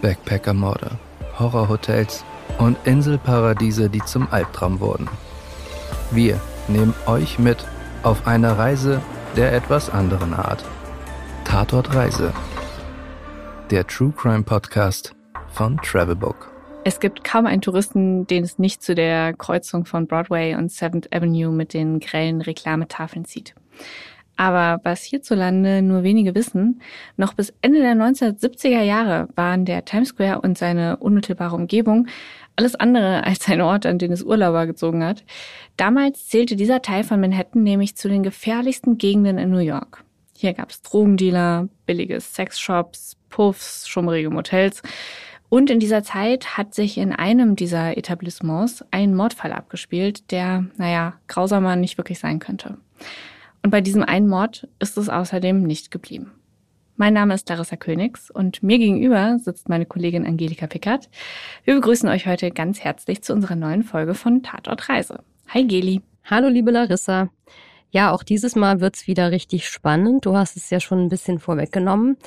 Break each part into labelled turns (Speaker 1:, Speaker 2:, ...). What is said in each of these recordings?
Speaker 1: Backpackermorde, Horrorhotels und Inselparadiese, die zum Albtraum wurden. Wir nehmen euch mit auf eine Reise der etwas anderen Art. Tatort Reise. Der True Crime Podcast von Travelbook.
Speaker 2: Es gibt kaum einen Touristen, den es nicht zu der Kreuzung von Broadway und 7th Avenue mit den grellen Reklametafeln zieht. Aber was hierzulande nur wenige wissen, noch bis Ende der 1970er Jahre waren der Times Square und seine unmittelbare Umgebung alles andere als ein Ort, an den es Urlauber gezogen hat. Damals zählte dieser Teil von Manhattan nämlich zu den gefährlichsten Gegenden in New York. Hier gab es Drogendealer, billige Sexshops, Puffs, schummrige Motels. Und in dieser Zeit hat sich in einem dieser Etablissements ein Mordfall abgespielt, der, naja, grausamer nicht wirklich sein könnte. Und bei diesem einen Mord ist es außerdem nicht geblieben. Mein Name ist Larissa Königs und mir gegenüber sitzt meine Kollegin Angelika Pickert. Wir begrüßen euch heute ganz herzlich zu unserer neuen Folge von Tatort Reise. Hi Geli.
Speaker 3: Hallo liebe Larissa. Ja, auch dieses Mal wird's wieder richtig spannend. Du hast es ja schon ein bisschen vorweggenommen.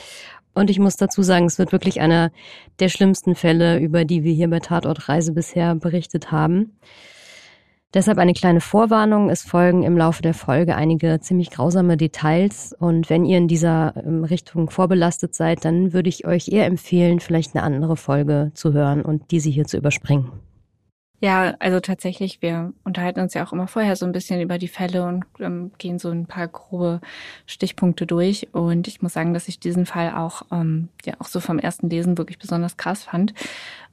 Speaker 3: Und ich muss dazu sagen, es wird wirklich einer der schlimmsten Fälle, über die wir hier bei Tatort Reise bisher berichtet haben. Deshalb eine kleine Vorwarnung. Es folgen im Laufe der Folge einige ziemlich grausame Details. Und wenn ihr in dieser ähm, Richtung vorbelastet seid, dann würde ich euch eher empfehlen, vielleicht eine andere Folge zu hören und diese hier zu überspringen.
Speaker 2: Ja, also tatsächlich, wir unterhalten uns ja auch immer vorher so ein bisschen über die Fälle und ähm, gehen so ein paar grobe Stichpunkte durch. Und ich muss sagen, dass ich diesen Fall auch, ähm, ja, auch so vom ersten Lesen wirklich besonders krass fand.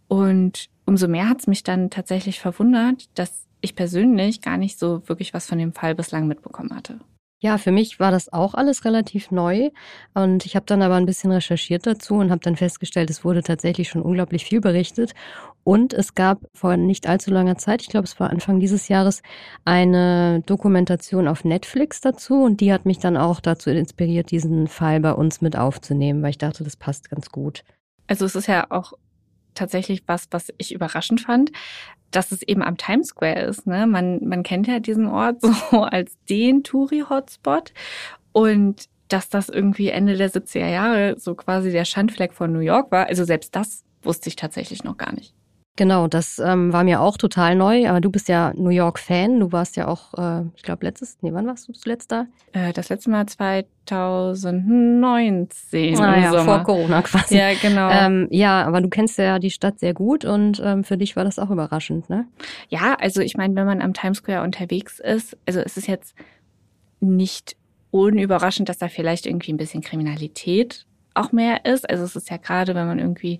Speaker 2: Und umso mehr hat es mich dann tatsächlich verwundert, dass ich persönlich gar nicht so wirklich was von dem Fall bislang mitbekommen hatte.
Speaker 3: Ja, für mich war das auch alles relativ neu und ich habe dann aber ein bisschen recherchiert dazu und habe dann festgestellt, es wurde tatsächlich schon unglaublich viel berichtet und es gab vor nicht allzu langer Zeit, ich glaube es war Anfang dieses Jahres, eine Dokumentation auf Netflix dazu und die hat mich dann auch dazu inspiriert, diesen Fall bei uns mit aufzunehmen, weil ich dachte, das passt ganz gut.
Speaker 2: Also es ist ja auch tatsächlich was, was ich überraschend fand, dass es eben am Times Square ist. Ne? Man, man kennt ja diesen Ort so als den Touri-Hotspot und dass das irgendwie Ende der 70er Jahre so quasi der Schandfleck von New York war. Also selbst das wusste ich tatsächlich noch gar nicht.
Speaker 3: Genau, das ähm, war mir auch total neu. Aber du bist ja New York-Fan. Du warst ja auch, äh, ich glaube, letztes, nee, wann warst du zuletzt da?
Speaker 2: Äh, das letzte Mal 2019.
Speaker 3: Ah, ja, Sommer. vor Corona quasi.
Speaker 2: Ja, genau.
Speaker 3: Ähm, ja, aber du kennst ja die Stadt sehr gut und ähm, für dich war das auch überraschend, ne?
Speaker 2: Ja, also ich meine, wenn man am Times Square unterwegs ist, also es ist jetzt nicht unüberraschend, dass da vielleicht irgendwie ein bisschen Kriminalität auch mehr ist. Also es ist ja gerade, wenn man irgendwie,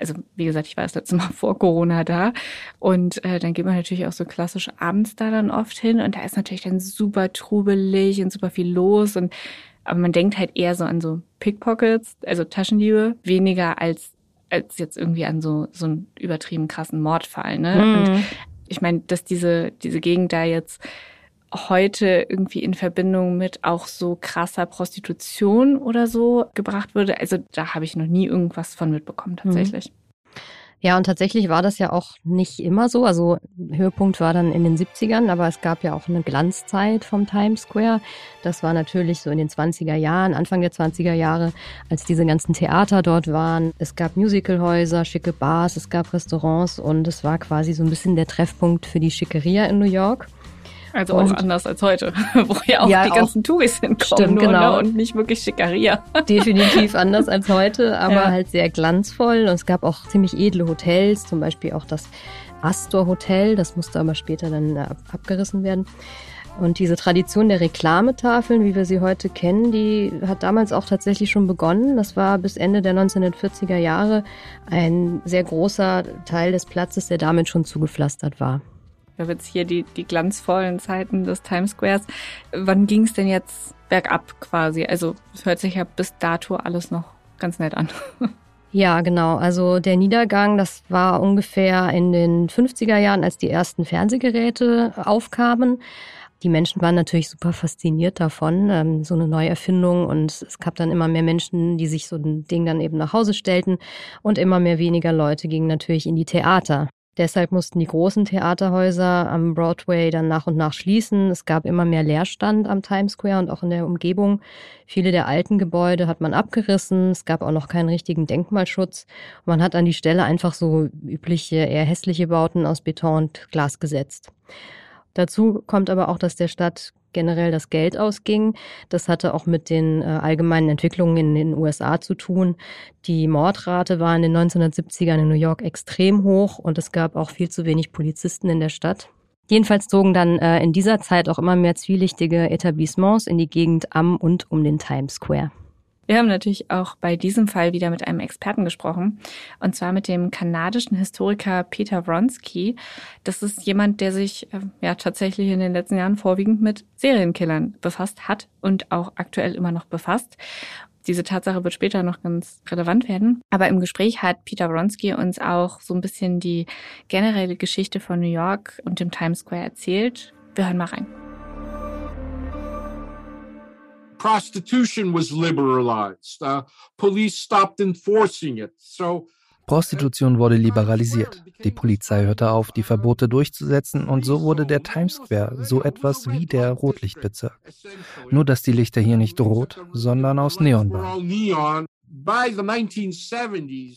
Speaker 2: also wie gesagt, ich war das letzte Mal vor Corona da und äh, dann geht man natürlich auch so klassisch abends da dann oft hin und da ist natürlich dann super trubelig und super viel los und aber man denkt halt eher so an so Pickpockets, also Taschendiebe, weniger als als jetzt irgendwie an so so einen übertrieben krassen Mordfall. Ne? Mhm. Und ich meine, dass diese diese Gegend da jetzt heute irgendwie in Verbindung mit auch so krasser Prostitution oder so gebracht würde. Also da habe ich noch nie irgendwas von mitbekommen tatsächlich. Mhm.
Speaker 3: Ja, und tatsächlich war das ja auch nicht immer so. Also Höhepunkt war dann in den 70ern, aber es gab ja auch eine Glanzzeit vom Times Square. Das war natürlich so in den 20er Jahren, Anfang der 20er Jahre, als diese ganzen Theater dort waren. Es gab Musicalhäuser, schicke Bars, es gab Restaurants und es war quasi so ein bisschen der Treffpunkt für die Schickeria in New York.
Speaker 2: Also und auch anders als heute, wo ja auch ja, die ganzen Touris hinkommen
Speaker 3: stimmt, nur, genau.
Speaker 2: Ne? und nicht wirklich Schickeria.
Speaker 3: Definitiv anders als heute, aber ja. halt sehr glanzvoll. Und es gab auch ziemlich edle Hotels, zum Beispiel auch das Astor Hotel, das musste aber später dann äh, abgerissen werden. Und diese Tradition der Reklametafeln, wie wir sie heute kennen, die hat damals auch tatsächlich schon begonnen. Das war bis Ende der 1940er Jahre ein sehr großer Teil des Platzes, der damit schon zugepflastert war
Speaker 2: wir haben jetzt hier die, die glanzvollen Zeiten des Times Squares. Wann ging es denn jetzt bergab quasi? Also es hört sich ja bis dato alles noch ganz nett an.
Speaker 3: Ja, genau. Also der Niedergang, das war ungefähr in den 50er Jahren, als die ersten Fernsehgeräte aufkamen. Die Menschen waren natürlich super fasziniert davon, ähm, so eine Neuerfindung. Und es gab dann immer mehr Menschen, die sich so ein Ding dann eben nach Hause stellten. Und immer mehr weniger Leute gingen natürlich in die Theater. Deshalb mussten die großen Theaterhäuser am Broadway dann nach und nach schließen. Es gab immer mehr Leerstand am Times Square und auch in der Umgebung. Viele der alten Gebäude hat man abgerissen. Es gab auch noch keinen richtigen Denkmalschutz. Man hat an die Stelle einfach so übliche, eher hässliche Bauten aus Beton und Glas gesetzt. Dazu kommt aber auch, dass der Stadt generell das Geld ausging. Das hatte auch mit den äh, allgemeinen Entwicklungen in den USA zu tun. Die Mordrate war in den 1970ern in New York extrem hoch und es gab auch viel zu wenig Polizisten in der Stadt. Jedenfalls zogen dann äh, in dieser Zeit auch immer mehr zwielichtige Etablissements in die Gegend am und um den Times Square.
Speaker 2: Wir haben natürlich auch bei diesem Fall wieder mit einem Experten gesprochen, und zwar mit dem kanadischen Historiker Peter Wronski. Das ist jemand, der sich äh, ja tatsächlich in den letzten Jahren vorwiegend mit Serienkillern befasst hat und auch aktuell immer noch befasst. Diese Tatsache wird später noch ganz relevant werden. Aber im Gespräch hat Peter Wronski uns auch so ein bisschen die generelle Geschichte von New York und dem Times Square erzählt. Wir hören mal rein.
Speaker 1: Prostitution was liberalized. Uh, police stopped enforcing it. So Prostitution wurde liberalisiert. Die Polizei hörte auf, die Verbote durchzusetzen und so wurde der Times Square so etwas wie der Rotlichtbezirk. Nur dass die Lichter hier nicht rot, sondern aus Neon waren.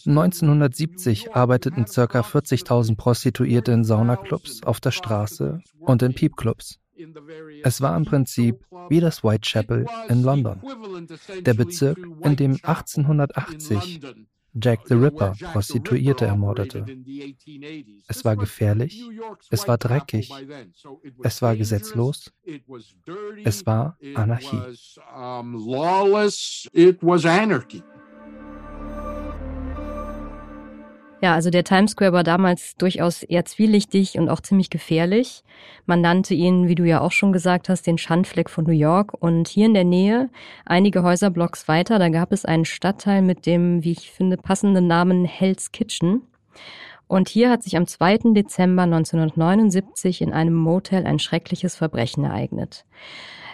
Speaker 1: 1970 arbeiteten ca. 40.000 Prostituierte in Saunaclubs, auf der Straße und in Piepclubs. Es war im Prinzip wie das Whitechapel in London, der Bezirk, in dem 1880 Jack the Ripper Prostituierte ermordete. Es war gefährlich, es war dreckig, es war gesetzlos, es war Anarchie.
Speaker 3: Ja, also der Times Square war damals durchaus eher zwielichtig und auch ziemlich gefährlich. Man nannte ihn, wie du ja auch schon gesagt hast, den Schandfleck von New York. Und hier in der Nähe, einige Häuserblocks weiter, da gab es einen Stadtteil mit dem, wie ich finde, passenden Namen Hell's Kitchen. Und hier hat sich am 2. Dezember 1979 in einem Motel ein schreckliches Verbrechen ereignet.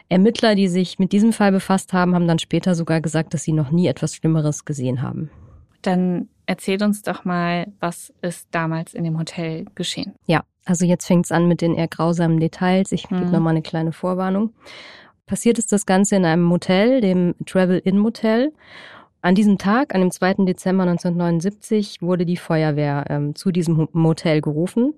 Speaker 3: Ermittler, die sich mit diesem Fall befasst haben, haben dann später sogar gesagt, dass sie noch nie etwas Schlimmeres gesehen haben.
Speaker 2: Dann erzähl uns doch mal, was ist damals in dem Hotel geschehen?
Speaker 3: Ja, also jetzt fängt es an mit den eher grausamen Details. Ich gebe mhm. noch mal eine kleine Vorwarnung. Passiert ist das Ganze in einem Motel, dem Travel Inn Motel. An diesem Tag, an dem 2. Dezember 1979, wurde die Feuerwehr ähm, zu diesem Motel gerufen.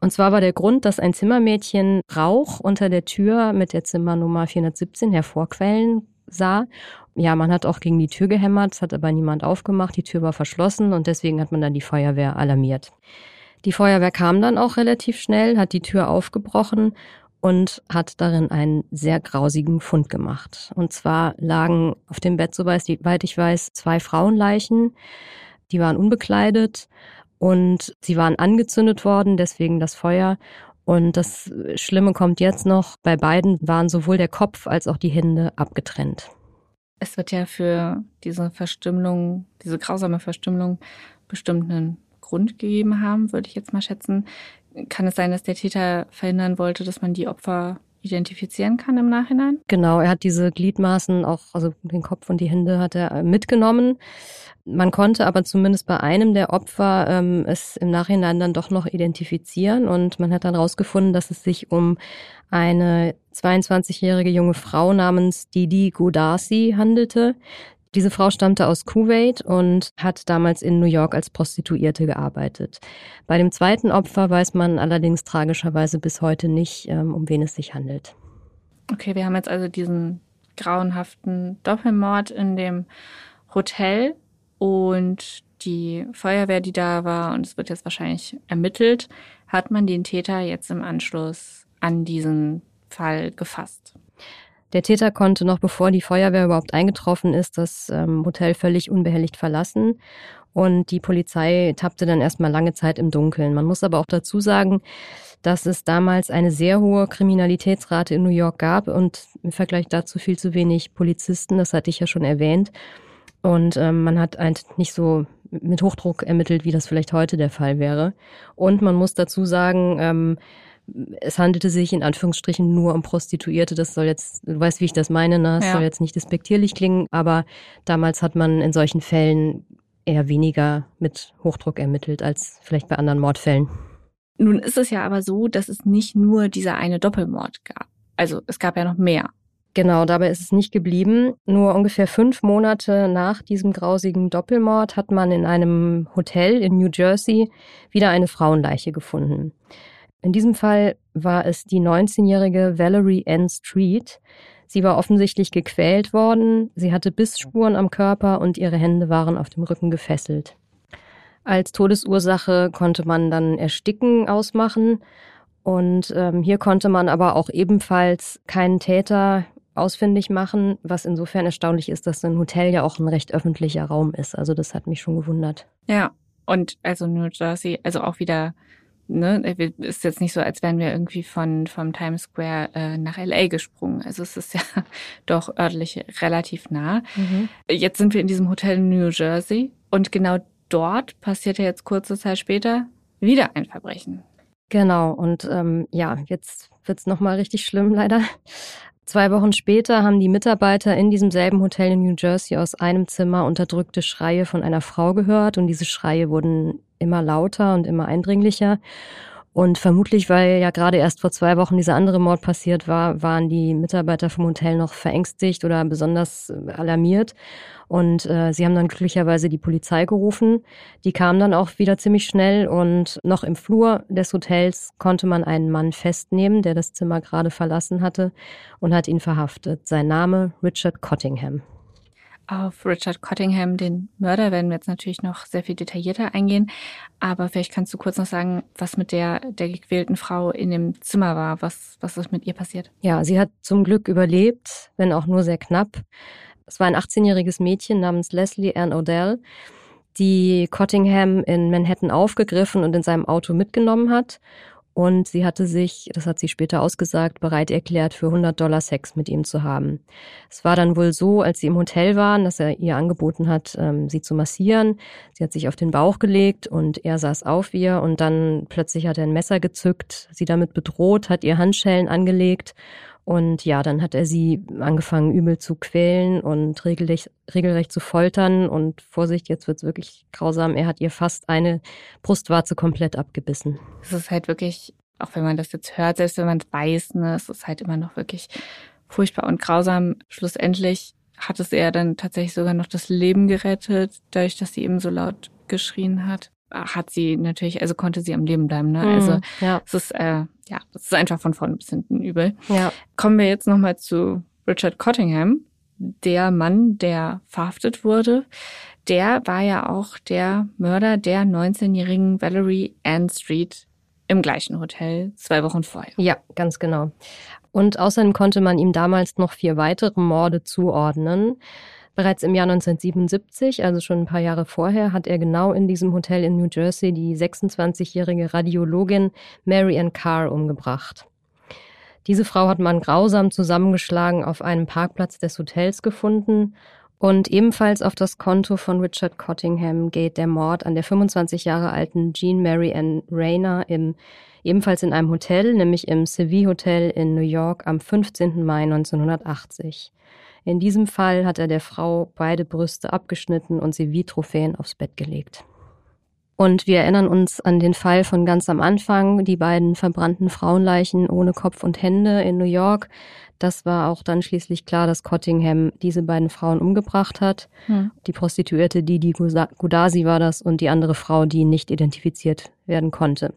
Speaker 3: Und zwar war der Grund, dass ein Zimmermädchen Rauch unter der Tür mit der Zimmernummer 417 hervorquellen sah. Ja, man hat auch gegen die Tür gehämmert, es hat aber niemand aufgemacht, die Tür war verschlossen und deswegen hat man dann die Feuerwehr alarmiert. Die Feuerwehr kam dann auch relativ schnell, hat die Tür aufgebrochen und hat darin einen sehr grausigen Fund gemacht. Und zwar lagen auf dem Bett, soweit ich weiß, zwei Frauenleichen. Die waren unbekleidet und sie waren angezündet worden, deswegen das Feuer. Und das Schlimme kommt jetzt noch, bei beiden waren sowohl der Kopf als auch die Hände abgetrennt.
Speaker 2: Es wird ja für diese Verstümmelung, diese grausame Verstümmelung bestimmt einen Grund gegeben haben, würde ich jetzt mal schätzen. Kann es sein, dass der Täter verhindern wollte, dass man die Opfer identifizieren kann im Nachhinein?
Speaker 3: Genau, er hat diese Gliedmaßen auch, also den Kopf und die Hände hat er mitgenommen. Man konnte aber zumindest bei einem der Opfer ähm, es im Nachhinein dann doch noch identifizieren und man hat dann herausgefunden, dass es sich um eine 22-jährige junge Frau namens Didi Godasi handelte. Diese Frau stammte aus Kuwait und hat damals in New York als Prostituierte gearbeitet. Bei dem zweiten Opfer weiß man allerdings tragischerweise bis heute nicht, ähm, um wen es sich handelt.
Speaker 2: Okay, wir haben jetzt also diesen grauenhaften Doppelmord in dem Hotel und die Feuerwehr, die da war, und es wird jetzt wahrscheinlich ermittelt, hat man den Täter jetzt im Anschluss an diesen Fall gefasst.
Speaker 3: Der Täter konnte noch bevor die Feuerwehr überhaupt eingetroffen ist, das ähm, Hotel völlig unbehelligt verlassen. Und die Polizei tappte dann erstmal lange Zeit im Dunkeln. Man muss aber auch dazu sagen, dass es damals eine sehr hohe Kriminalitätsrate in New York gab und im Vergleich dazu viel zu wenig Polizisten. Das hatte ich ja schon erwähnt. Und ähm, man hat halt nicht so mit Hochdruck ermittelt, wie das vielleicht heute der Fall wäre. Und man muss dazu sagen, ähm, es handelte sich in Anführungsstrichen nur um Prostituierte. Das soll jetzt, du weißt, wie ich das meine, ne? Das ja. soll jetzt nicht despektierlich klingen, aber damals hat man in solchen Fällen eher weniger mit Hochdruck ermittelt als vielleicht bei anderen Mordfällen.
Speaker 2: Nun ist es ja aber so, dass es nicht nur dieser eine Doppelmord gab. Also es gab ja noch mehr.
Speaker 3: Genau, dabei ist es nicht geblieben. Nur ungefähr fünf Monate nach diesem grausigen Doppelmord hat man in einem Hotel in New Jersey wieder eine Frauenleiche gefunden. In diesem Fall war es die 19-jährige Valerie Ann Street. Sie war offensichtlich gequält worden, sie hatte Bissspuren am Körper und ihre Hände waren auf dem Rücken gefesselt. Als Todesursache konnte man dann Ersticken ausmachen. Und ähm, hier konnte man aber auch ebenfalls keinen Täter ausfindig machen, was insofern erstaunlich ist, dass ein Hotel ja auch ein recht öffentlicher Raum ist. Also das hat mich schon gewundert.
Speaker 2: Ja, und also New Jersey, also auch wieder, ne, ist jetzt nicht so, als wären wir irgendwie von vom Times Square äh, nach LA gesprungen. Also es ist ja doch örtlich relativ nah. Mhm. Jetzt sind wir in diesem Hotel in New Jersey und genau dort passierte jetzt kurze Zeit später wieder ein Verbrechen.
Speaker 3: Genau, und ähm, ja, jetzt wird's nochmal richtig schlimm leider. Zwei Wochen später haben die Mitarbeiter in diesem selben Hotel in New Jersey aus einem Zimmer unterdrückte Schreie von einer Frau gehört und diese Schreie wurden immer lauter und immer eindringlicher. Und vermutlich, weil ja gerade erst vor zwei Wochen dieser andere Mord passiert war, waren die Mitarbeiter vom Hotel noch verängstigt oder besonders äh, alarmiert. Und äh, sie haben dann glücklicherweise die Polizei gerufen. Die kam dann auch wieder ziemlich schnell und noch im Flur des Hotels konnte man einen Mann festnehmen, der das Zimmer gerade verlassen hatte und hat ihn verhaftet. Sein Name Richard Cottingham.
Speaker 2: Auf Richard Cottingham, den Mörder, werden wir jetzt natürlich noch sehr viel detaillierter eingehen. Aber vielleicht kannst du kurz noch sagen, was mit der, der gequälten Frau in dem Zimmer war. Was, was ist mit ihr passiert?
Speaker 3: Ja, sie hat zum Glück überlebt, wenn auch nur sehr knapp. Es war ein 18-jähriges Mädchen namens Leslie Ann Odell, die Cottingham in Manhattan aufgegriffen und in seinem Auto mitgenommen hat und sie hatte sich, das hat sie später ausgesagt, bereit erklärt, für 100 Dollar Sex mit ihm zu haben. Es war dann wohl so, als sie im Hotel waren, dass er ihr angeboten hat, ähm, sie zu massieren. Sie hat sich auf den Bauch gelegt und er saß auf ihr und dann plötzlich hat er ein Messer gezückt, sie damit bedroht, hat ihr Handschellen angelegt und ja, dann hat er sie angefangen übel zu quälen und regelrecht, regelrecht zu foltern. Und Vorsicht, jetzt wird's wirklich grausam. Er hat ihr fast eine Brustwarze komplett abgebissen.
Speaker 2: Es ist halt wirklich, auch wenn man das jetzt hört, selbst wenn man es weiß, ne, es ist halt immer noch wirklich furchtbar und grausam. Schlussendlich hat es er dann tatsächlich sogar noch das Leben gerettet, dadurch, dass sie eben so laut geschrien hat hat sie natürlich, also konnte sie am Leben bleiben. Ne? Mhm, also ja. es ist äh, ja, es ist einfach von vorne bis hinten übel. Ja. Kommen wir jetzt nochmal zu Richard Cottingham, der Mann, der verhaftet wurde. Der war ja auch der Mörder der 19-jährigen Valerie Ann Street im gleichen Hotel zwei Wochen vorher.
Speaker 3: Ja, ganz genau. Und außerdem konnte man ihm damals noch vier weitere Morde zuordnen. Bereits im Jahr 1977, also schon ein paar Jahre vorher, hat er genau in diesem Hotel in New Jersey die 26-jährige Radiologin Mary Ann Carr umgebracht. Diese Frau hat man grausam zusammengeschlagen auf einem Parkplatz des Hotels gefunden und ebenfalls auf das Konto von Richard Cottingham geht der Mord an der 25 Jahre alten Jean Mary Ann Rayner im, ebenfalls in einem Hotel, nämlich im Seville Hotel in New York am 15. Mai 1980. In diesem Fall hat er der Frau beide Brüste abgeschnitten und sie wie Trophäen aufs Bett gelegt. Und wir erinnern uns an den Fall von ganz am Anfang, die beiden verbrannten Frauenleichen ohne Kopf und Hände in New York. Das war auch dann schließlich klar, dass Cottingham diese beiden Frauen umgebracht hat. Hm. Die Prostituierte Didi Gudasi war das und die andere Frau, die nicht identifiziert werden konnte.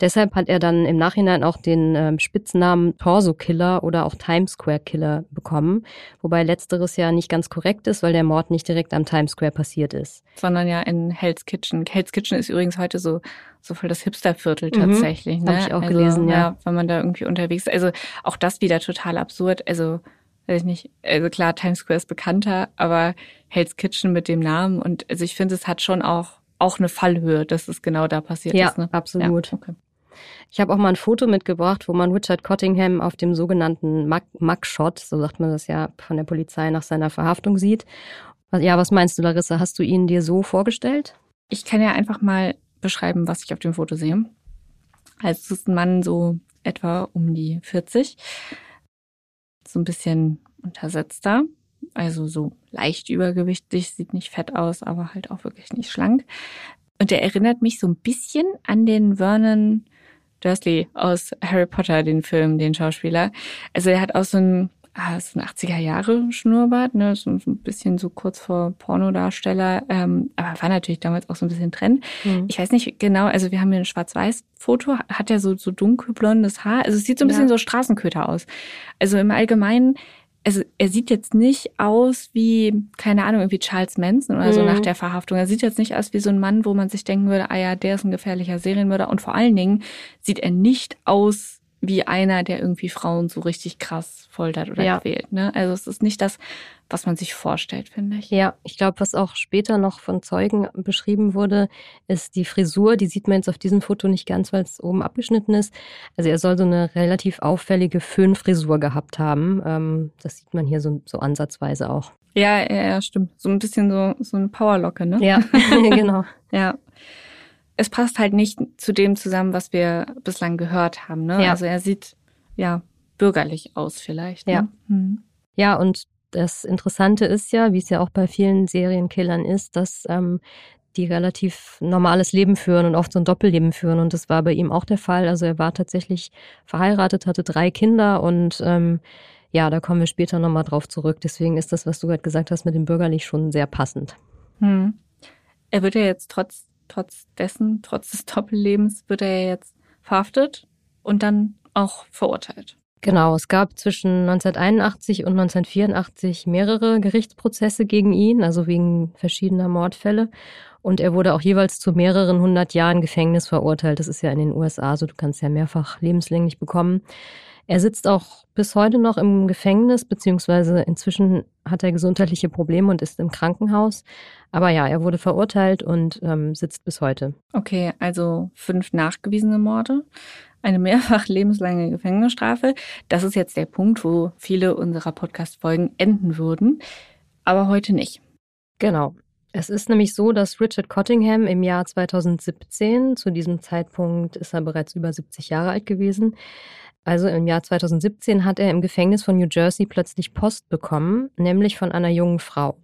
Speaker 3: Deshalb hat er dann im Nachhinein auch den äh, Spitznamen Torso Killer oder auch Times Square Killer bekommen, wobei letzteres ja nicht ganz korrekt ist, weil der Mord nicht direkt am Times Square passiert ist.
Speaker 2: Sondern ja in Hell's Kitchen. Hell's Kitchen ist übrigens heute so so voll das Hipsterviertel mhm. tatsächlich.
Speaker 3: Ne? Habe ich auch also, gelesen, ja. ja.
Speaker 2: Wenn man da irgendwie unterwegs ist. Also auch das wieder total absurd. Also weiß ich nicht, also klar, Times Square ist bekannter, aber Hell's Kitchen mit dem Namen und also ich finde, es hat schon auch auch eine Fallhöhe, dass es genau da passiert
Speaker 3: ja,
Speaker 2: ist. Ne?
Speaker 3: Absolut. Ja, okay. Ich habe auch mal ein Foto mitgebracht, wo man Richard Cottingham auf dem sogenannten Mugshot, so sagt man das ja von der Polizei nach seiner Verhaftung sieht. Ja, was meinst du, Larissa? Hast du ihn dir so vorgestellt?
Speaker 2: Ich kann ja einfach mal beschreiben, was ich auf dem Foto sehe. Also es ist ein Mann so etwa um die 40, so ein bisschen untersetzter, also so leicht übergewichtig, sieht nicht fett aus, aber halt auch wirklich nicht schlank. Und er erinnert mich so ein bisschen an den Vernon Dursley aus Harry Potter, den Film, den Schauspieler. Also er hat auch so ein, ah, so ein 80er Jahre Schnurrbart, ne, so ein bisschen so kurz vor Pornodarsteller, ähm, aber war natürlich damals auch so ein bisschen Trend. Mhm. Ich weiß nicht genau, also wir haben hier ein Schwarz-Weiß-Foto, hat er so, so dunkelblondes Haar, also es sieht so ein bisschen ja. so Straßenköter aus. Also im Allgemeinen also er sieht jetzt nicht aus wie, keine Ahnung, irgendwie Charles Manson oder so mhm. nach der Verhaftung. Er sieht jetzt nicht aus wie so ein Mann, wo man sich denken würde, ah ja, der ist ein gefährlicher Serienmörder. Und vor allen Dingen sieht er nicht aus wie einer, der irgendwie Frauen so richtig krass foltert oder ja. quält. Ne? Also es ist nicht das, was man sich vorstellt, finde ich.
Speaker 3: Ja, ich glaube, was auch später noch von Zeugen beschrieben wurde, ist die Frisur. Die sieht man jetzt auf diesem Foto nicht ganz, weil es oben abgeschnitten ist. Also er soll so eine relativ auffällige Föhnfrisur gehabt haben. Ähm, das sieht man hier so, so ansatzweise auch.
Speaker 2: Ja, ja, ja, stimmt. So ein bisschen so, so eine Powerlocke, ne?
Speaker 3: Ja, genau.
Speaker 2: ja es passt halt nicht zu dem zusammen, was wir bislang gehört haben. Ne? Ja. Also er sieht ja bürgerlich aus vielleicht.
Speaker 3: Ne? Ja. Mhm. Ja, und das Interessante ist ja, wie es ja auch bei vielen Serienkillern ist, dass ähm, die relativ normales Leben führen und oft so ein Doppelleben führen. Und das war bei ihm auch der Fall. Also er war tatsächlich verheiratet, hatte drei Kinder und ähm, ja, da kommen wir später nochmal drauf zurück. Deswegen ist das, was du gerade gesagt hast, mit dem bürgerlich schon sehr passend.
Speaker 2: Hm. Er wird ja jetzt trotz trotz dessen, trotz des Doppellebens, wird er jetzt verhaftet und dann auch verurteilt.
Speaker 3: Genau, es gab zwischen 1981 und 1984 mehrere Gerichtsprozesse gegen ihn, also wegen verschiedener Mordfälle. Und er wurde auch jeweils zu mehreren hundert Jahren Gefängnis verurteilt. Das ist ja in den USA so, du kannst ja mehrfach lebenslänglich bekommen. Er sitzt auch bis heute noch im Gefängnis, beziehungsweise inzwischen hat er gesundheitliche Probleme und ist im Krankenhaus. Aber ja, er wurde verurteilt und ähm, sitzt bis heute.
Speaker 2: Okay, also fünf nachgewiesene Morde, eine mehrfach lebenslange Gefängnisstrafe. Das ist jetzt der Punkt, wo viele unserer Podcast-Folgen enden würden, aber heute nicht.
Speaker 3: Genau. Es ist nämlich so, dass Richard Cottingham im Jahr 2017, zu diesem Zeitpunkt ist er bereits über 70 Jahre alt gewesen, also im Jahr 2017 hat er im Gefängnis von New Jersey plötzlich Post bekommen, nämlich von einer jungen Frau.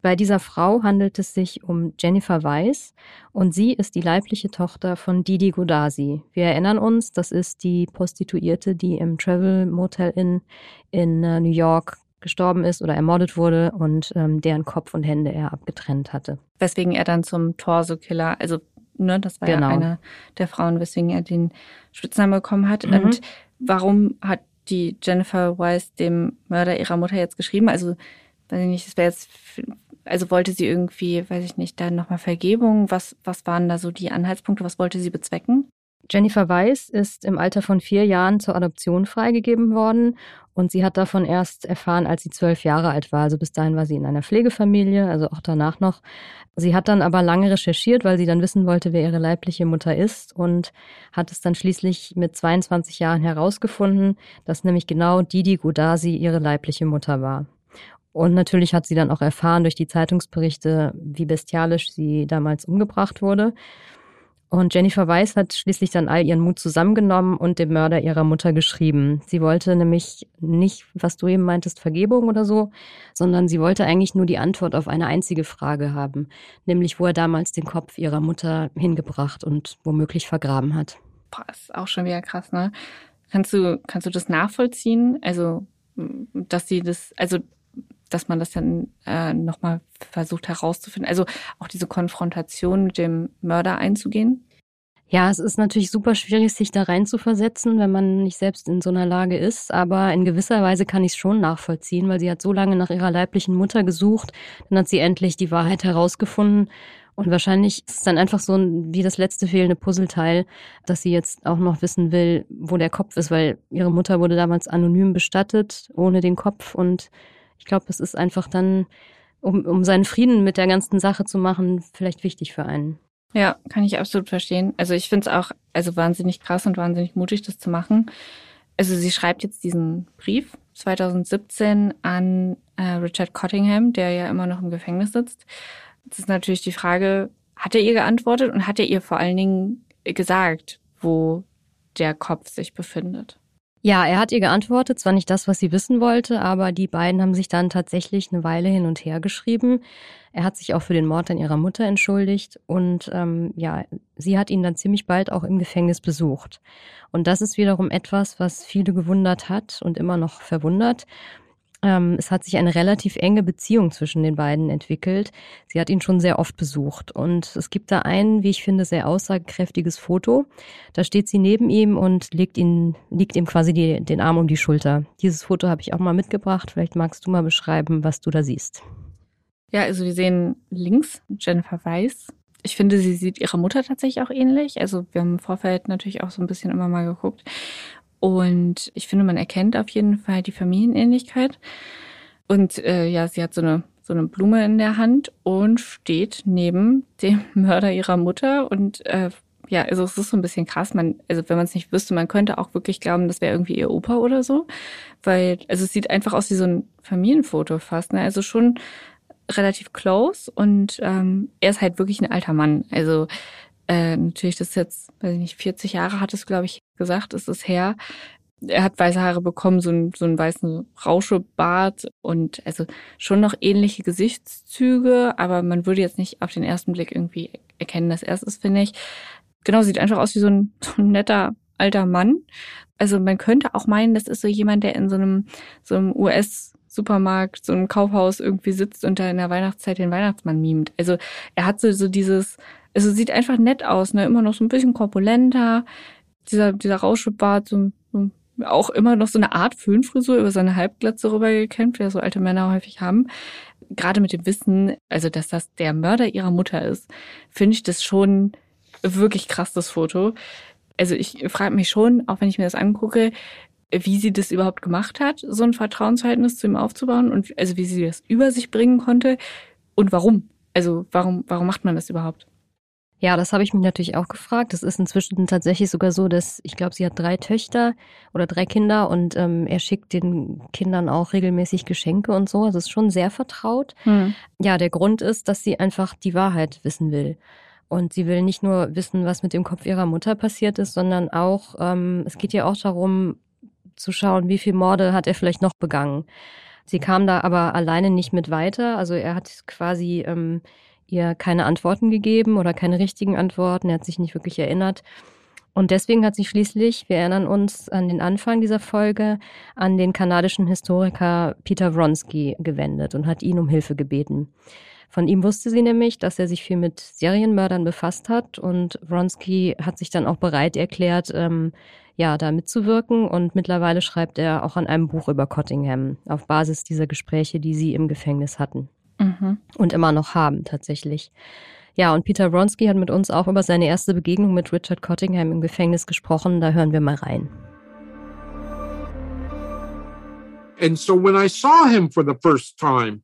Speaker 3: Bei dieser Frau handelt es sich um Jennifer Weiss und sie ist die leibliche Tochter von Didi Godasi. Wir erinnern uns, das ist die Prostituierte, die im Travel Motel Inn in äh, New York gestorben ist oder ermordet wurde und ähm, deren Kopf und Hände er abgetrennt hatte.
Speaker 2: Weswegen er dann zum Torso-Killer, also ne, das war genau. ja eine der Frauen, weswegen er den Spitznamen bekommen hat. Mhm. Und warum hat die Jennifer Weiss dem Mörder ihrer Mutter jetzt geschrieben? Also, weiß ich nicht, das wäre jetzt, also wollte sie irgendwie, weiß ich nicht, da nochmal Vergebung? Was, was waren da so die Anhaltspunkte? Was wollte sie bezwecken?
Speaker 3: Jennifer Weiss ist im Alter von vier Jahren zur Adoption freigegeben worden und sie hat davon erst erfahren, als sie zwölf Jahre alt war. Also bis dahin war sie in einer Pflegefamilie, also auch danach noch. Sie hat dann aber lange recherchiert, weil sie dann wissen wollte, wer ihre leibliche Mutter ist und hat es dann schließlich mit 22 Jahren herausgefunden, dass nämlich genau Didi Godasi ihre leibliche Mutter war. Und natürlich hat sie dann auch erfahren durch die Zeitungsberichte, wie bestialisch sie damals umgebracht wurde. Und Jennifer Weiss hat schließlich dann all ihren Mut zusammengenommen und dem Mörder ihrer Mutter geschrieben. Sie wollte nämlich nicht, was du eben meintest, Vergebung oder so, sondern sie wollte eigentlich nur die Antwort auf eine einzige Frage haben, nämlich wo er damals den Kopf ihrer Mutter hingebracht und womöglich vergraben hat.
Speaker 2: Boah, ist auch schon wieder krass, ne? Kannst du, kannst du das nachvollziehen? Also, dass sie das, also dass man das dann äh, nochmal versucht herauszufinden. Also auch diese Konfrontation mit dem Mörder einzugehen.
Speaker 3: Ja, es ist natürlich super schwierig, sich da rein zu versetzen, wenn man nicht selbst in so einer Lage ist. Aber in gewisser Weise kann ich es schon nachvollziehen, weil sie hat so lange nach ihrer leiblichen Mutter gesucht. Dann hat sie endlich die Wahrheit herausgefunden. Und wahrscheinlich ist es dann einfach so wie das letzte fehlende Puzzleteil, dass sie jetzt auch noch wissen will, wo der Kopf ist, weil ihre Mutter wurde damals anonym bestattet, ohne den Kopf. Und ich glaube, es ist einfach dann, um, um seinen Frieden mit der ganzen Sache zu machen, vielleicht wichtig für einen.
Speaker 2: Ja, kann ich absolut verstehen. Also ich finde es auch also wahnsinnig krass und wahnsinnig mutig, das zu machen. Also sie schreibt jetzt diesen Brief 2017 an äh, Richard Cottingham, der ja immer noch im Gefängnis sitzt. Das ist natürlich die Frage, hat er ihr geantwortet und hat er ihr vor allen Dingen gesagt, wo der Kopf sich befindet?
Speaker 3: Ja, er hat ihr geantwortet, zwar nicht das, was sie wissen wollte, aber die beiden haben sich dann tatsächlich eine Weile hin und her geschrieben. Er hat sich auch für den Mord an ihrer Mutter entschuldigt und ähm, ja, sie hat ihn dann ziemlich bald auch im Gefängnis besucht. Und das ist wiederum etwas, was viele gewundert hat und immer noch verwundert. Ähm, es hat sich eine relativ enge Beziehung zwischen den beiden entwickelt. Sie hat ihn schon sehr oft besucht. Und es gibt da ein, wie ich finde, sehr aussagekräftiges Foto. Da steht sie neben ihm und legt, ihn, legt ihm quasi die, den Arm um die Schulter. Dieses Foto habe ich auch mal mitgebracht. Vielleicht magst du mal beschreiben, was du da siehst.
Speaker 2: Ja, also wir sehen links Jennifer Weiss. Ich finde, sie sieht ihrer Mutter tatsächlich auch ähnlich. Also wir haben im Vorfeld natürlich auch so ein bisschen immer mal geguckt. Und ich finde, man erkennt auf jeden Fall die Familienähnlichkeit. Und äh, ja, sie hat so eine so eine Blume in der Hand und steht neben dem Mörder ihrer Mutter und äh, ja, also es ist so ein bisschen krass. Man, also wenn man es nicht wüsste, man könnte auch wirklich glauben, das wäre irgendwie ihr Opa oder so, weil also es sieht einfach aus wie so ein Familienfoto fast. Ne? Also schon relativ close und ähm, er ist halt wirklich ein alter Mann. Also äh, natürlich, das ist jetzt, weiß ich nicht, 40 Jahre hat es, glaube ich, gesagt, ist es her. Er hat weiße Haare bekommen, so, ein, so einen weißen Rauschebart und also schon noch ähnliche Gesichtszüge, aber man würde jetzt nicht auf den ersten Blick irgendwie erkennen, dass er es ist, finde ich. Genau, sieht einfach aus wie so ein, so ein netter alter Mann. Also man könnte auch meinen, das ist so jemand, der in so einem, so einem US- Supermarkt, so einem Kaufhaus irgendwie sitzt und da in der Weihnachtszeit den Weihnachtsmann mimt. Also er hat so, so dieses, also sieht einfach nett aus, ne? Immer noch so ein bisschen korpulenter, dieser, dieser Rauschebart, so, so auch immer noch so eine Art Föhnfrisur über seine Halbglatze rübergekämmt, wie das so alte Männer häufig haben. Gerade mit dem Wissen, also dass das der Mörder ihrer Mutter ist, finde ich das schon wirklich krass, das Foto. Also ich frage mich schon, auch wenn ich mir das angucke, wie sie das überhaupt gemacht hat, so ein Vertrauensverhältnis zu ihm aufzubauen und also wie sie das über sich bringen konnte und warum. Also warum, warum macht man das überhaupt?
Speaker 3: Ja, das habe ich mich natürlich auch gefragt. Es ist inzwischen tatsächlich sogar so, dass ich glaube, sie hat drei Töchter oder drei Kinder und ähm, er schickt den Kindern auch regelmäßig Geschenke und so. Also es ist schon sehr vertraut. Hm. Ja, der Grund ist, dass sie einfach die Wahrheit wissen will. Und sie will nicht nur wissen, was mit dem Kopf ihrer Mutter passiert ist, sondern auch, ähm, es geht ja auch darum, zu schauen, wie viele Morde hat er vielleicht noch begangen. Sie kam da aber alleine nicht mit weiter. Also er hat quasi ähm, ihr keine Antworten gegeben oder keine richtigen Antworten. Er hat sich nicht wirklich erinnert. Und deswegen hat sie schließlich, wir erinnern uns an den Anfang dieser Folge, an den kanadischen Historiker Peter Wronski gewendet und hat ihn um Hilfe gebeten. Von ihm wusste sie nämlich, dass er sich viel mit Serienmördern befasst hat und Wronski hat sich dann auch bereit erklärt, ähm, ja, da mitzuwirken und mittlerweile schreibt er auch an einem Buch über Cottingham auf Basis dieser Gespräche, die sie im Gefängnis hatten mhm. und immer noch haben tatsächlich. Ja, und Peter Wronski hat mit uns auch über seine erste Begegnung mit Richard Cottingham im Gefängnis gesprochen. Da hören wir mal rein.
Speaker 4: And so when I saw him for the first time,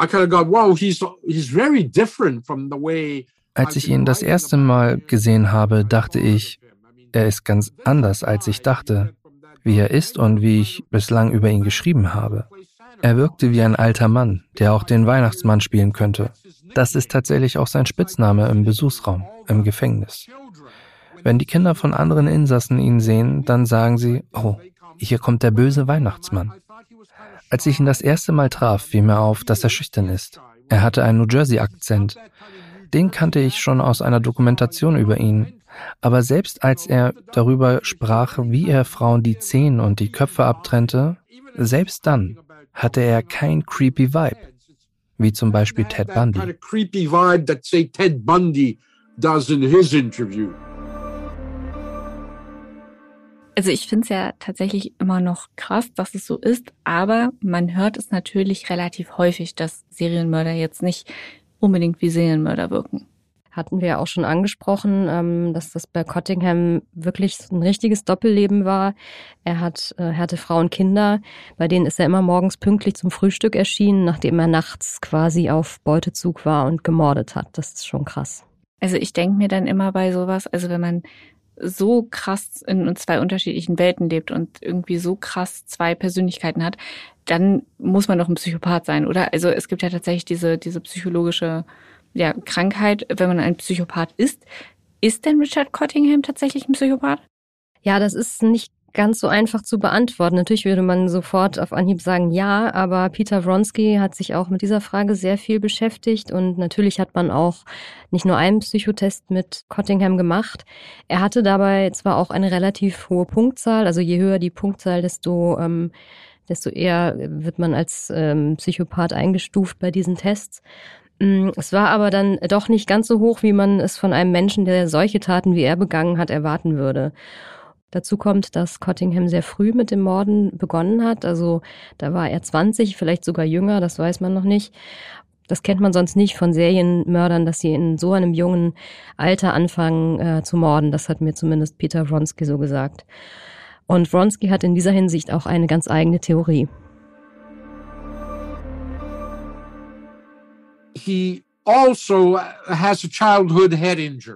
Speaker 4: I kind of got, wow, he's he's very different from the way
Speaker 1: als ich ihn das erste Mal gesehen habe, dachte ich, er ist ganz anders, als ich dachte, wie er ist und wie ich bislang über ihn geschrieben habe. Er wirkte wie ein alter Mann, der auch den Weihnachtsmann spielen könnte. Das ist tatsächlich auch sein Spitzname im Besuchsraum, im Gefängnis. Wenn die Kinder von anderen Insassen ihn sehen, dann sagen sie, oh, hier kommt der böse Weihnachtsmann. Als ich ihn das erste Mal traf, fiel mir auf, dass er schüchtern ist. Er hatte einen New Jersey-Akzent. Den kannte ich schon aus einer Dokumentation über ihn. Aber selbst als er darüber sprach, wie er Frauen die Zehen und die Köpfe abtrennte, selbst dann hatte er kein creepy Vibe, wie zum Beispiel Ted Bundy.
Speaker 2: Also ich finde es ja tatsächlich immer noch krass, dass es so ist, aber man hört es natürlich relativ häufig, dass Serienmörder jetzt nicht unbedingt wie Serienmörder wirken
Speaker 3: hatten wir ja auch schon angesprochen, ähm, dass das bei Cottingham wirklich ein richtiges Doppelleben war. Er hat, äh, hatte Frau und Kinder, bei denen ist er immer morgens pünktlich zum Frühstück erschienen, nachdem er nachts quasi auf Beutezug war und gemordet hat. Das ist schon krass.
Speaker 2: Also ich denke mir dann immer bei sowas, also wenn man so krass in zwei unterschiedlichen Welten lebt und irgendwie so krass zwei Persönlichkeiten hat, dann muss man doch ein Psychopath sein, oder? Also es gibt ja tatsächlich diese, diese psychologische ja, Krankheit, wenn man ein Psychopath ist. Ist denn Richard Cottingham tatsächlich ein Psychopath?
Speaker 3: Ja, das ist nicht ganz so einfach zu beantworten. Natürlich würde man sofort auf Anhieb sagen ja, aber Peter Wronski hat sich auch mit dieser Frage sehr viel beschäftigt und natürlich hat man auch nicht nur einen Psychotest mit Cottingham gemacht. Er hatte dabei zwar auch eine relativ hohe Punktzahl, also je höher die Punktzahl, desto ähm, desto eher wird man als ähm, Psychopath eingestuft bei diesen Tests. Mm, es war aber dann doch nicht ganz so hoch, wie man es von einem Menschen, der solche Taten wie er begangen hat, erwarten würde. Dazu kommt, dass Cottingham sehr früh mit dem Morden begonnen hat. Also da war er 20, vielleicht sogar jünger, das weiß man noch nicht. Das kennt man sonst nicht von Serienmördern, dass sie in so einem jungen Alter anfangen äh, zu morden. Das hat mir zumindest Peter Wronski so gesagt. Und Wronski hat in dieser Hinsicht auch eine ganz eigene Theorie.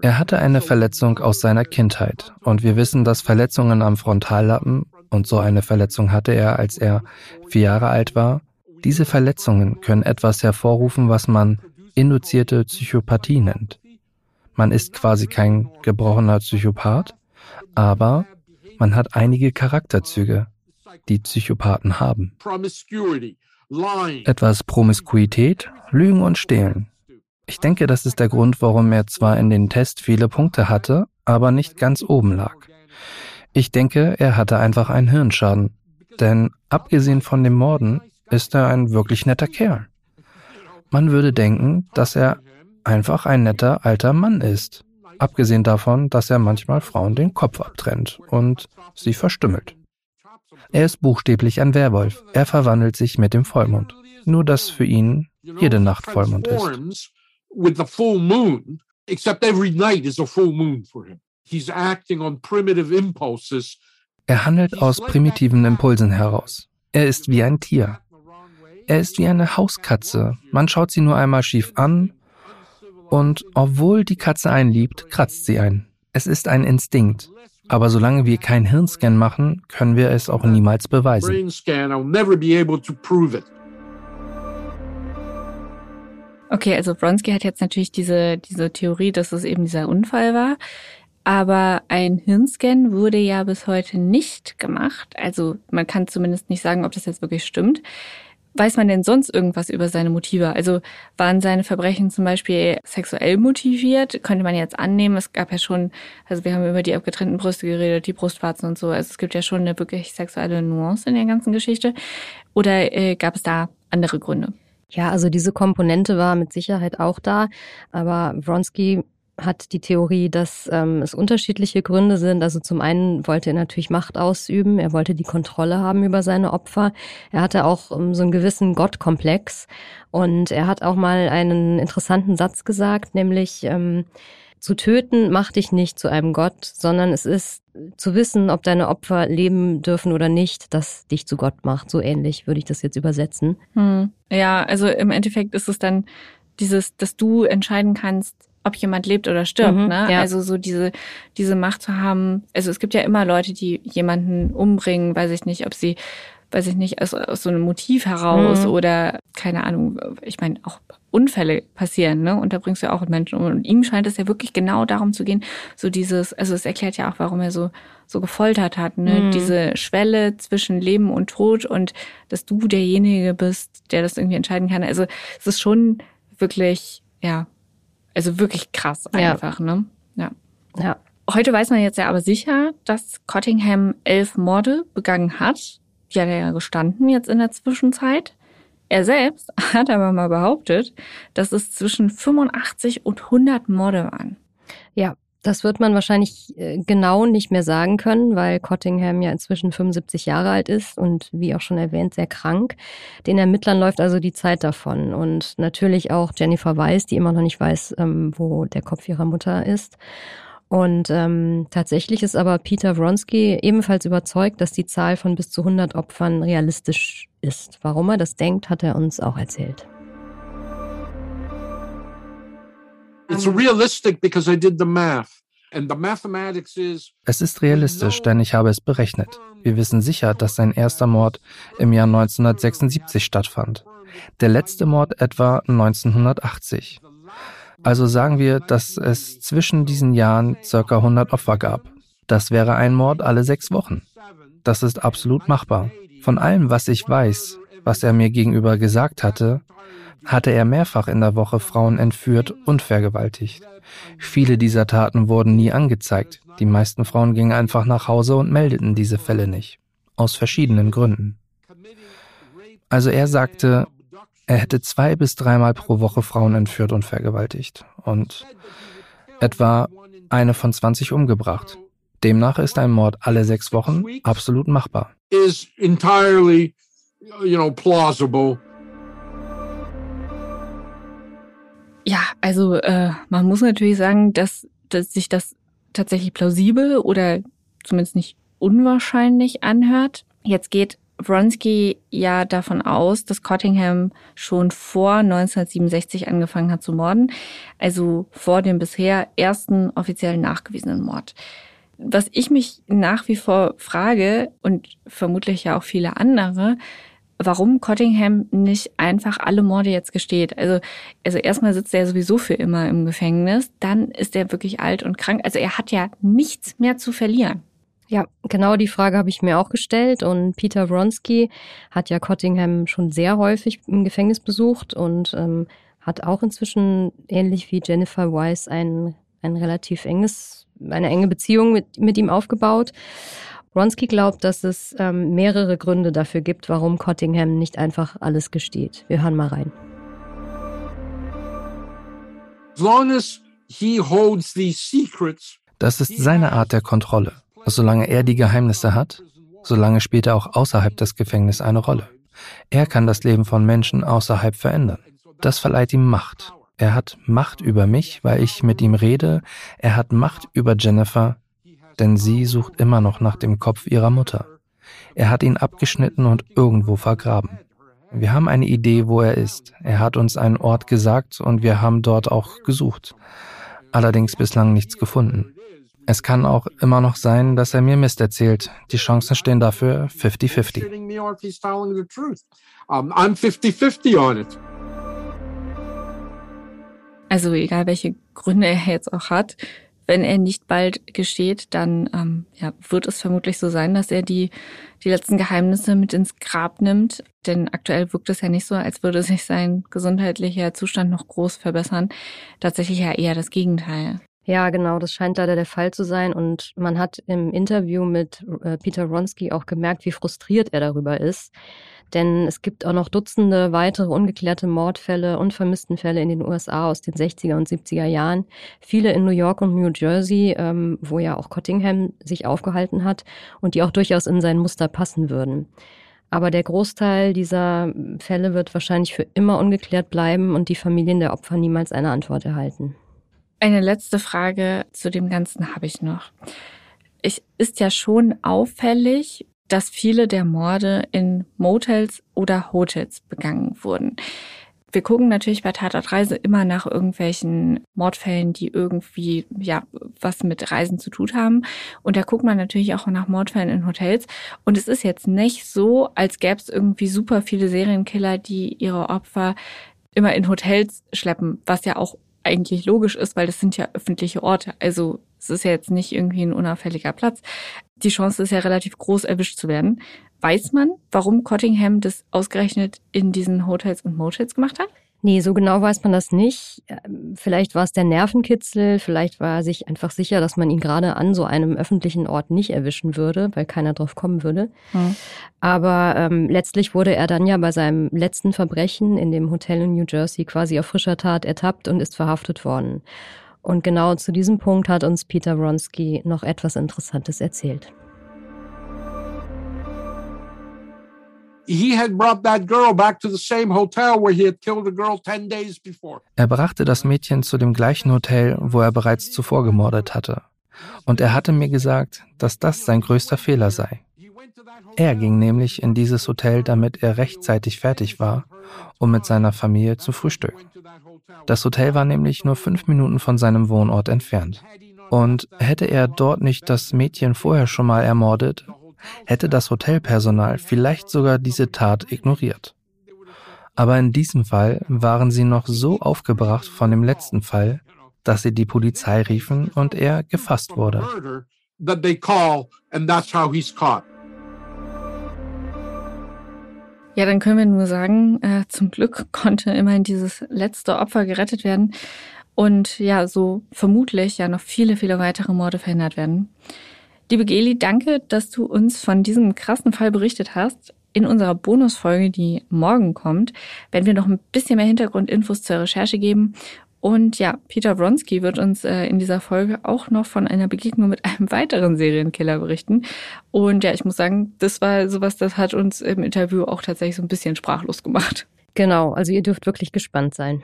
Speaker 1: Er hatte eine Verletzung aus seiner Kindheit und wir wissen, dass Verletzungen am Frontallappen, und so eine Verletzung hatte er, als er vier Jahre alt war, diese Verletzungen können etwas hervorrufen, was man induzierte Psychopathie nennt. Man ist quasi kein gebrochener Psychopath, aber man hat einige Charakterzüge, die Psychopathen haben. Etwas Promiskuität, Lügen und Stehlen. Ich denke, das ist der Grund, warum er zwar in den Test viele Punkte hatte, aber nicht ganz oben lag. Ich denke, er hatte einfach einen Hirnschaden. Denn abgesehen von dem Morden ist er ein wirklich netter Kerl. Man würde denken, dass er einfach ein netter alter Mann ist. Abgesehen davon, dass er manchmal Frauen den Kopf abtrennt und sie verstümmelt. Er ist buchstäblich ein Werwolf. Er verwandelt sich mit dem Vollmond. Nur dass für ihn jede Nacht Vollmond ist. Er handelt aus primitiven Impulsen heraus. Er ist wie ein Tier. Er ist wie eine Hauskatze. Man schaut sie nur einmal schief an und obwohl die Katze einen liebt, kratzt sie ein. Es ist ein Instinkt. Aber solange wir keinen Hirnscan machen, können wir es auch niemals beweisen.
Speaker 2: Okay, also Bronski hat jetzt natürlich diese, diese Theorie, dass es eben dieser Unfall war. Aber ein Hirnscan wurde ja bis heute nicht gemacht. Also man kann zumindest nicht sagen, ob das jetzt wirklich stimmt. Weiß man denn sonst irgendwas über seine Motive? Also waren seine Verbrechen zum Beispiel sexuell motiviert? Könnte man jetzt annehmen, es gab ja schon, also wir haben über die abgetrennten Brüste geredet, die Brustwarzen und so. Also es gibt ja schon eine wirklich sexuelle Nuance in der ganzen Geschichte. Oder äh, gab es da andere Gründe?
Speaker 3: Ja, also diese Komponente war mit Sicherheit auch da, aber Wronski hat die Theorie, dass ähm, es unterschiedliche Gründe sind. Also zum einen wollte er natürlich Macht ausüben, er wollte die Kontrolle haben über seine Opfer. Er hatte auch ähm, so einen gewissen Gottkomplex und er hat auch mal einen interessanten Satz gesagt, nämlich ähm, zu töten macht dich nicht zu einem Gott, sondern es ist zu wissen, ob deine Opfer leben dürfen oder nicht, das dich zu Gott macht. So ähnlich würde ich das jetzt übersetzen.
Speaker 2: Hm. Ja, also im Endeffekt ist es dann dieses, dass du entscheiden kannst, ob jemand lebt oder stirbt, mhm, ne? Ja. Also so diese diese Macht zu haben. Also es gibt ja immer Leute, die jemanden umbringen, weiß ich nicht, ob sie, weiß ich nicht, aus, aus so einem Motiv heraus mhm. oder keine Ahnung. Ich meine auch Unfälle passieren, ne? Und da bringst du ja auch Menschen um. Und ihm scheint es ja wirklich genau darum zu gehen, so dieses, also es erklärt ja auch, warum er so so gefoltert hat, ne? Mhm. Diese Schwelle zwischen Leben und Tod und dass du derjenige bist, der das irgendwie entscheiden kann. Also es ist schon wirklich, ja, also wirklich krass einfach, ja. ne? Ja. Ja. Heute weiß man jetzt ja aber sicher, dass Cottingham elf Morde begangen hat. Die hat er ja gestanden jetzt in der Zwischenzeit. Er selbst hat aber mal behauptet, dass es zwischen 85 und 100 Morde waren.
Speaker 3: Das wird man wahrscheinlich äh, genau nicht mehr sagen können, weil Cottingham ja inzwischen 75 Jahre alt ist und wie auch schon erwähnt, sehr krank. Den Ermittlern läuft also die Zeit davon. Und natürlich auch Jennifer Weiss, die immer noch nicht weiß, ähm, wo der Kopf ihrer Mutter ist. Und ähm, tatsächlich ist aber Peter Wronski ebenfalls überzeugt, dass die Zahl von bis zu 100 Opfern realistisch ist. Warum er das denkt, hat er uns auch erzählt.
Speaker 1: Es ist realistisch, denn ich habe es berechnet. Wir wissen sicher, dass sein erster Mord im Jahr 1976 stattfand. Der letzte Mord etwa 1980. Also sagen wir, dass es zwischen diesen Jahren circa 100 Opfer gab. Das wäre ein Mord alle sechs Wochen. das ist absolut machbar. Von allem, was ich weiß, was er mir gegenüber gesagt hatte, hatte er mehrfach in der Woche Frauen entführt und vergewaltigt. Viele dieser Taten wurden nie angezeigt. Die meisten Frauen gingen einfach nach Hause und meldeten diese Fälle nicht. Aus verschiedenen Gründen. Also er sagte, er hätte zwei bis dreimal pro Woche Frauen entführt und vergewaltigt und etwa eine von 20 umgebracht. Demnach ist ein Mord alle sechs Wochen absolut machbar.
Speaker 4: Is entirely, you know, plausible.
Speaker 2: Ja, also äh, man muss natürlich sagen, dass, dass sich das tatsächlich plausibel oder zumindest nicht unwahrscheinlich anhört. Jetzt geht Wronski ja davon aus, dass Cottingham schon vor 1967 angefangen hat zu morden, also vor dem bisher ersten offiziell nachgewiesenen Mord. Was ich mich nach wie vor frage und vermutlich ja auch viele andere, warum Cottingham nicht einfach alle Morde jetzt gesteht. Also, also erstmal sitzt er sowieso für immer im Gefängnis, dann ist er wirklich alt und krank. Also er hat ja nichts mehr zu verlieren.
Speaker 3: Ja, genau die Frage habe ich mir auch gestellt und Peter Wronski hat ja Cottingham schon sehr häufig im Gefängnis besucht und ähm, hat auch inzwischen ähnlich wie Jennifer Weiss ein, ein relativ enges, eine enge Beziehung mit, mit ihm aufgebaut. Wronski glaubt, dass es ähm, mehrere Gründe dafür gibt, warum Cottingham nicht einfach alles gesteht. Wir hören mal rein.
Speaker 4: As long as he holds these secrets,
Speaker 1: Das ist seine Art der Kontrolle. Solange er die Geheimnisse hat, solange spielt er auch außerhalb des Gefängnisses eine Rolle. Er kann das Leben von Menschen außerhalb verändern. Das verleiht ihm Macht. Er hat Macht über mich, weil ich mit ihm rede. Er hat Macht über Jennifer, denn sie sucht immer noch nach dem Kopf ihrer Mutter. Er hat ihn abgeschnitten und irgendwo vergraben. Wir haben eine Idee, wo er ist. Er hat uns einen Ort gesagt und wir haben dort auch gesucht. Allerdings bislang nichts gefunden. Es kann auch immer noch sein, dass er mir Mist erzählt. Die Chancen stehen dafür 50-50.
Speaker 4: shitting me or if he's telling the truth. Um, I'm 50-50 on it.
Speaker 2: Also egal welche Gründe er jetzt auch hat, wenn er nicht bald gesteht, dann ähm, ja, wird es vermutlich so sein, dass er die, die letzten Geheimnisse mit ins Grab nimmt. Denn aktuell wirkt es ja nicht so, als würde sich sein gesundheitlicher Zustand noch groß verbessern. Tatsächlich ja eher das Gegenteil.
Speaker 3: Ja, genau, das scheint leider der Fall zu sein. Und man hat im Interview mit äh, Peter Wronski auch gemerkt, wie frustriert er darüber ist. Denn es gibt auch noch Dutzende weitere ungeklärte Mordfälle und Vermisstenfälle in den USA aus den 60er und 70er Jahren. Viele in New York und New Jersey, ähm, wo ja auch Cottingham sich aufgehalten hat und die auch durchaus in sein Muster passen würden. Aber der Großteil dieser Fälle wird wahrscheinlich für immer ungeklärt bleiben und die Familien der Opfer niemals eine Antwort erhalten.
Speaker 2: Eine letzte Frage zu dem Ganzen habe ich noch. Es ist ja schon auffällig, dass viele der Morde in Motels oder Hotels begangen wurden. Wir gucken natürlich bei Tatortreise immer nach irgendwelchen Mordfällen, die irgendwie ja was mit Reisen zu tun haben. Und da guckt man natürlich auch nach Mordfällen in Hotels. Und es ist jetzt nicht so, als gäbe es irgendwie super viele Serienkiller, die ihre Opfer immer in Hotels schleppen, was ja auch eigentlich logisch ist, weil das sind ja öffentliche Orte. Also es ist ja jetzt nicht irgendwie ein unauffälliger Platz. Die Chance ist ja relativ groß, erwischt zu werden. Weiß man, warum Cottingham das ausgerechnet in diesen Hotels und Motels gemacht hat?
Speaker 3: Nee, so genau weiß man das nicht. Ähm, Vielleicht war es der Nervenkitzel, vielleicht war er sich einfach sicher, dass man ihn gerade an so einem öffentlichen Ort nicht erwischen würde, weil keiner drauf kommen würde.
Speaker 2: Hm.
Speaker 3: Aber ähm, letztlich wurde er dann ja bei seinem letzten Verbrechen in dem Hotel in New Jersey quasi auf frischer Tat ertappt und ist verhaftet worden. Und genau zu diesem Punkt hat uns Peter Wronski noch etwas Interessantes erzählt.
Speaker 4: He had brought that girl back to the same hotel where he had killed a girl 10 days before.
Speaker 1: Er brachte das Mädchen zu dem gleichen Hotel, wo er bereits zuvor gemordet hatte. Und er hatte mir gesagt, dass das sein größter Fehler sei. Er ging nämlich in dieses Hotel, damit er rechtzeitig fertig war, um mit seiner Familie zu frühstücken. Das Hotel war nämlich nur fünf Minuten von seinem Wohnort entfernt. Und hätte er dort nicht das Mädchen vorher schon mal ermordet, hätte das Hotelpersonal vielleicht sogar diese Tat ignoriert. Aber in diesem Fall waren sie noch so aufgebracht von dem letzten Fall, dass sie die Polizei riefen und er gefasst wurde.
Speaker 2: Ja, dann können wir nur sagen, äh, zum Glück konnte immerhin dieses letzte Opfer gerettet werden und ja, so vermutlich ja noch viele, viele weitere Morde verhindert werden. Liebe Geli, danke, dass du uns von diesem krassen Fall berichtet hast. In unserer Bonusfolge, die morgen kommt, werden wir noch ein bisschen mehr Hintergrundinfos zur Recherche geben. Und ja, Peter Wronski wird uns äh, in dieser Folge auch noch von einer Begegnung mit einem weiteren Serienkiller berichten. Und ja, ich muss sagen, das war sowas, das hat uns im Interview auch tatsächlich so ein bisschen sprachlos gemacht.
Speaker 3: Genau, also ihr dürft wirklich gespannt sein.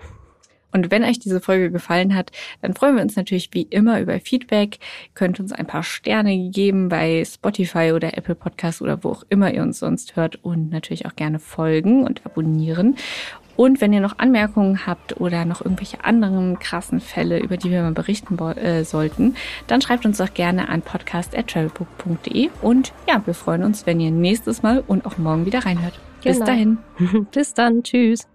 Speaker 2: Und wenn euch diese Folge gefallen hat, dann freuen wir uns natürlich wie immer über Feedback. Ihr könnt uns ein paar Sterne geben bei Spotify oder Apple Podcasts oder wo auch immer ihr uns sonst hört und natürlich auch gerne folgen und abonnieren. Und wenn ihr noch Anmerkungen habt oder noch irgendwelche anderen krassen Fälle, über die wir mal berichten äh, sollten, dann schreibt uns doch gerne an podcast.travelbook.de. Und ja, wir freuen uns, wenn ihr nächstes Mal und auch morgen wieder reinhört. Genau. Bis dahin.
Speaker 3: Bis dann. Tschüss.